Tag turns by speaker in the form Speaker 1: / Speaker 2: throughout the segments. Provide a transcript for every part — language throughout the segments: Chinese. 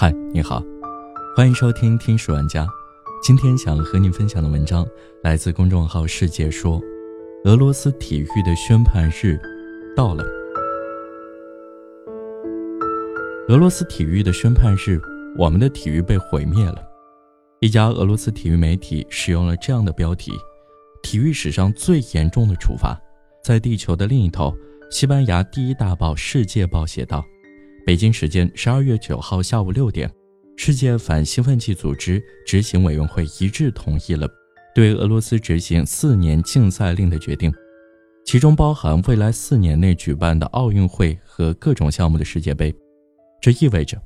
Speaker 1: 嗨，你好，欢迎收听《听书玩家》。今天想和你分享的文章来自公众号“世界说”。俄罗斯体育的宣判日到了。俄罗斯体育的宣判日，我们的体育被毁灭了。一家俄罗斯体育媒体使用了这样的标题：“体育史上最严重的处罚。”在地球的另一头，西班牙第一大报《世界报》写道。北京时间十二月九号下午六点，世界反兴奋剂组织执行委员会一致同意了对俄罗斯执行四年禁赛令的决定，其中包含未来四年内举办的奥运会和各种项目的世界杯。这意味着，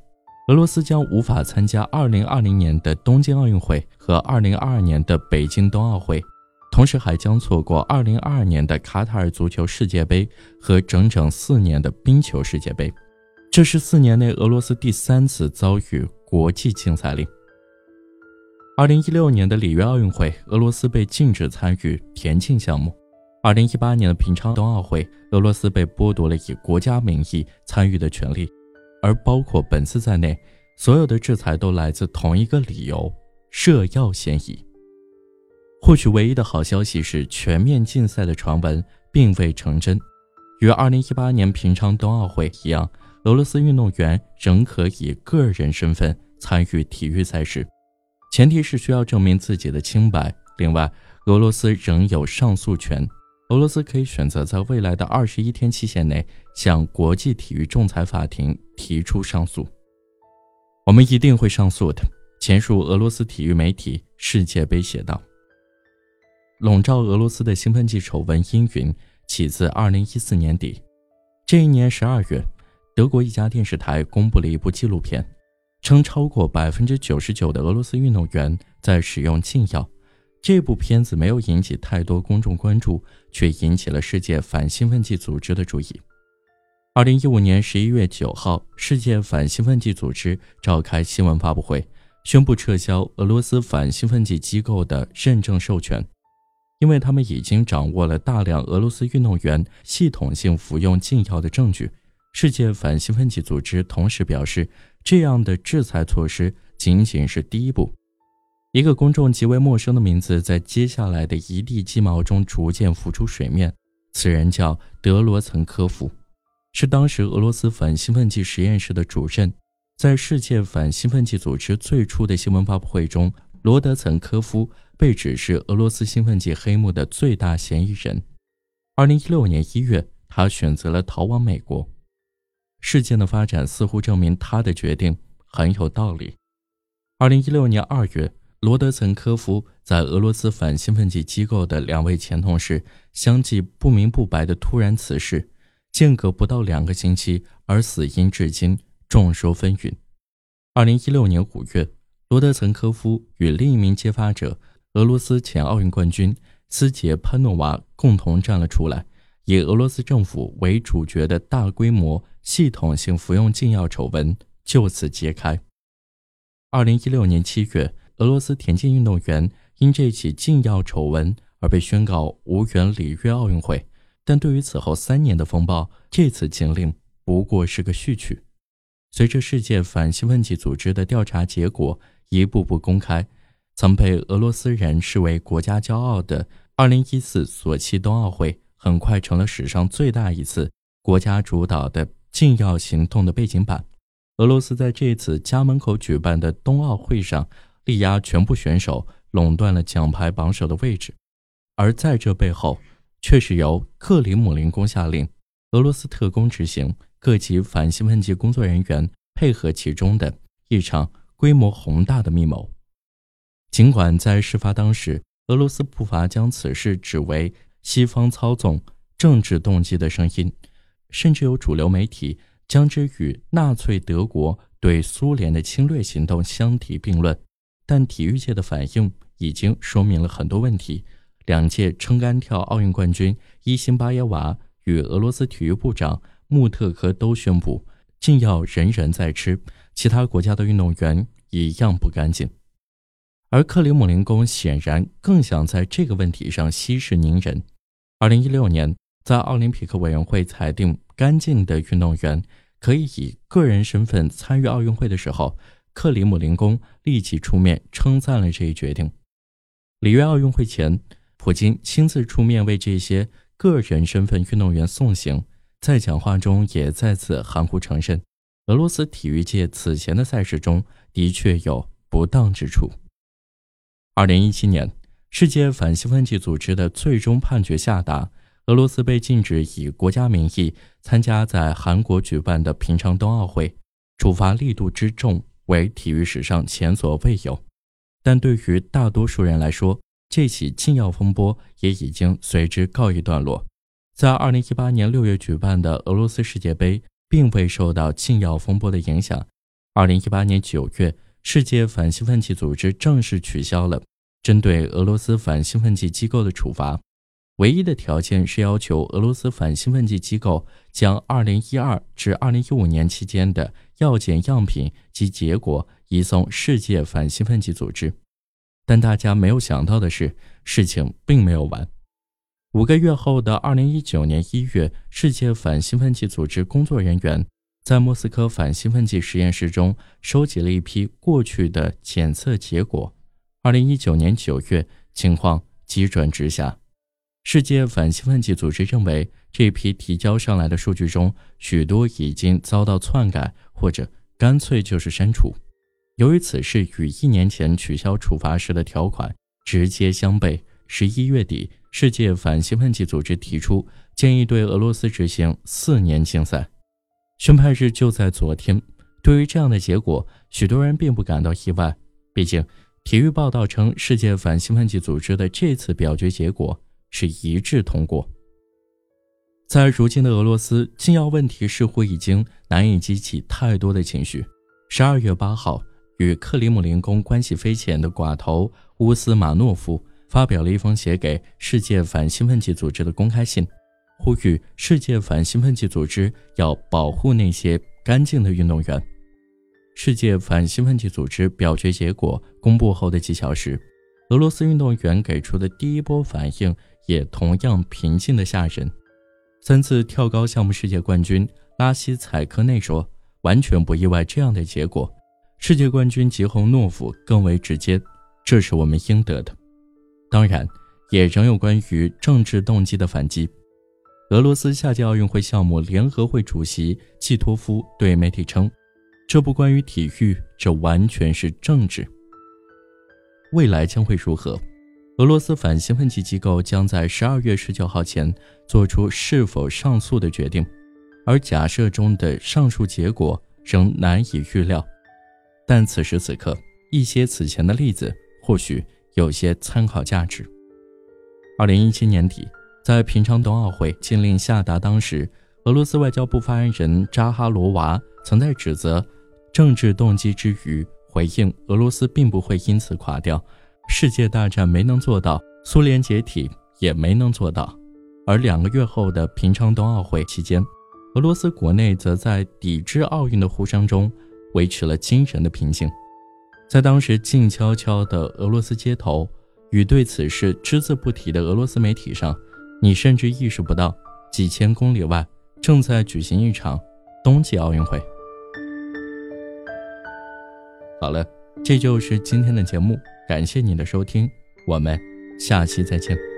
Speaker 1: 俄罗斯将无法参加二零二零年的东京奥运会和二零二二年的北京冬奥会，同时还将错过二零二二年的卡塔尔足球世界杯和整整四年的冰球世界杯。这是四年内俄罗斯第三次遭遇国际禁赛令。二零一六年的里约奥运会，俄罗斯被禁止参与田径项目；二零一八年的平昌冬奥会，俄罗斯被剥夺了以国家名义参与的权利。而包括本次在内，所有的制裁都来自同一个理由：涉药嫌疑。或许唯一的好消息是，全面禁赛的传闻并未成真，与二零一八年平昌冬奥会一样。俄罗斯运动员仍可以个人身份参与体育赛事，前提是需要证明自己的清白。另外，俄罗斯仍有上诉权，俄罗斯可以选择在未来的二十一天期限内向国际体育仲裁法庭提出上诉。我们一定会上诉的。前述俄罗斯体育媒体《世界杯》写道：“笼罩俄罗斯的兴奋剂丑闻阴云起自二零一四年底，这一年十二月。”德国一家电视台公布了一部纪录片，称超过百分之九十九的俄罗斯运动员在使用禁药。这部片子没有引起太多公众关注，却引起了世界反兴奋剂组织的注意。二零一五年十一月九号，世界反兴奋剂组织召开新闻发布会，宣布撤销俄罗斯反兴奋剂机构的认证授权，因为他们已经掌握了大量俄罗斯运动员系统性服用禁药的证据。世界反兴奋剂组织同时表示，这样的制裁措施仅仅是第一步。一个公众极为陌生的名字在接下来的一地鸡毛中逐渐浮出水面。此人叫德罗岑科夫，是当时俄罗斯反兴奋剂实验室的主任。在世界反兴奋剂组织最初的新闻发布会中，罗德岑科夫被指是俄罗斯兴奋剂黑幕的最大嫌疑人。二零一六年一月，他选择了逃往美国。事件的发展似乎证明他的决定很有道理。二零一六年二月，罗德岑科夫在俄罗斯反兴奋剂机构的两位前同事相继不明不白的突然辞世，间隔不到两个星期，而死因至今众说纷纭。二零一六年五月，罗德岑科夫与另一名揭发者俄罗斯前奥运冠军斯捷潘诺娃共同站了出来。以俄罗斯政府为主角的大规模系统性服用禁药丑闻就此揭开。二零一六年七月，俄罗斯田径运动员因这起禁药丑闻而被宣告无缘里约奥运会。但对于此后三年的风暴，这次禁令不过是个序曲。随着世界反兴奋剂组织的调查结果一步步公开，曾被俄罗斯人视为国家骄傲的二零一四索契冬奥会。很快成了史上最大一次国家主导的禁药行动的背景板。俄罗斯在这次家门口举办的冬奥会上力压全部选手，垄断了奖牌榜首的位置。而在这背后，却是由克里姆林宫下令，俄罗斯特工执行，各级反兴奋剂工作人员配合其中的一场规模宏大的密谋。尽管在事发当时，俄罗斯不乏将此事指为。西方操纵政治动机的声音，甚至有主流媒体将之与纳粹德国对苏联的侵略行动相提并论。但体育界的反应已经说明了很多问题。两届撑杆跳奥运冠军伊辛巴耶娃与俄罗斯体育部长穆特科都宣布，禁药人人在吃，其他国家的运动员一样不干净。而克里姆林宫显然更想在这个问题上息事宁人。二零一六年，在奥林匹克委员会裁定干净的运动员可以以个人身份参与奥运会的时候，克里姆林宫立即出面称赞了这一决定。里约奥运会前，普京亲自出面为这些个人身份运动员送行，在讲话中也再次含糊承认，俄罗斯体育界此前的赛事中的确有不当之处。二零一七年，世界反兴奋剂组织的最终判决下达，俄罗斯被禁止以国家名义参加在韩国举办的平昌冬奥会，处罚力度之重为体育史上前所未有。但对于大多数人来说，这起禁药风波也已经随之告一段落。在2018年6月举办的俄罗斯世界杯，并未受到禁药风波的影响。2018年9月，世界反兴奋剂组织正式取消了针对俄罗斯反兴奋剂机构的处罚，唯一的条件是要求俄罗斯反兴奋剂机构将2012至2015年期间的药检样品及结果。移送世界反兴奋剂组织，但大家没有想到的是，事情并没有完。五个月后的二零一九年一月，世界反兴奋剂组织工作人员在莫斯科反兴奋剂实验室中收集了一批过去的检测结果。二零一九年九月，情况急转直下。世界反兴奋剂组织认为，这批提交上来的数据中，许多已经遭到篡改，或者干脆就是删除。由于此事与一年前取消处罚时的条款直接相悖，十一月底，世界反兴奋剂组织提出建议对俄罗斯执行四年禁赛。宣判日就在昨天。对于这样的结果，许多人并不感到意外，毕竟体育报道称，世界反兴奋剂组织的这次表决结果是一致通过。在如今的俄罗斯，禁药问题似乎已经难以激起太多的情绪。十二月八号。与克里姆林宫关系匪浅的寡头乌斯马诺夫发表了一封写给世界反兴奋剂组织的公开信，呼吁世界反兴奋剂组织要保护那些干净的运动员。世界反兴奋剂组织表决结果公布后的几小时，俄罗斯运动员给出的第一波反应也同样平静的吓人。三次跳高项目世界冠军拉希采科内说：“完全不意外这样的结果。”世界冠军吉洪诺夫更为直接，这是我们应得的。当然，也仍有关于政治动机的反击。俄罗斯夏季奥运会项目联合会主席季托夫对媒体称：“这不关于体育，这完全是政治。”未来将会如何？俄罗斯反兴奋剂机构将在十二月十九号前做出是否上诉的决定，而假设中的上述结果仍难以预料。但此时此刻，一些此前的例子或许有些参考价值。二零一七年底，在平昌冬奥会禁令下达当时，俄罗斯外交部发言人扎哈罗娃曾在指责政治动机之余，回应俄罗斯并不会因此垮掉。世界大战没能做到，苏联解体也没能做到。而两个月后的平昌冬奥会期间，俄罗斯国内则在抵制奥运的呼声中。维持了惊人的平静，在当时静悄悄的俄罗斯街头，与对此事只字不提的俄罗斯媒体上，你甚至意识不到几千公里外正在举行一场冬季奥运会。好了，这就是今天的节目，感谢您的收听，我们下期再见。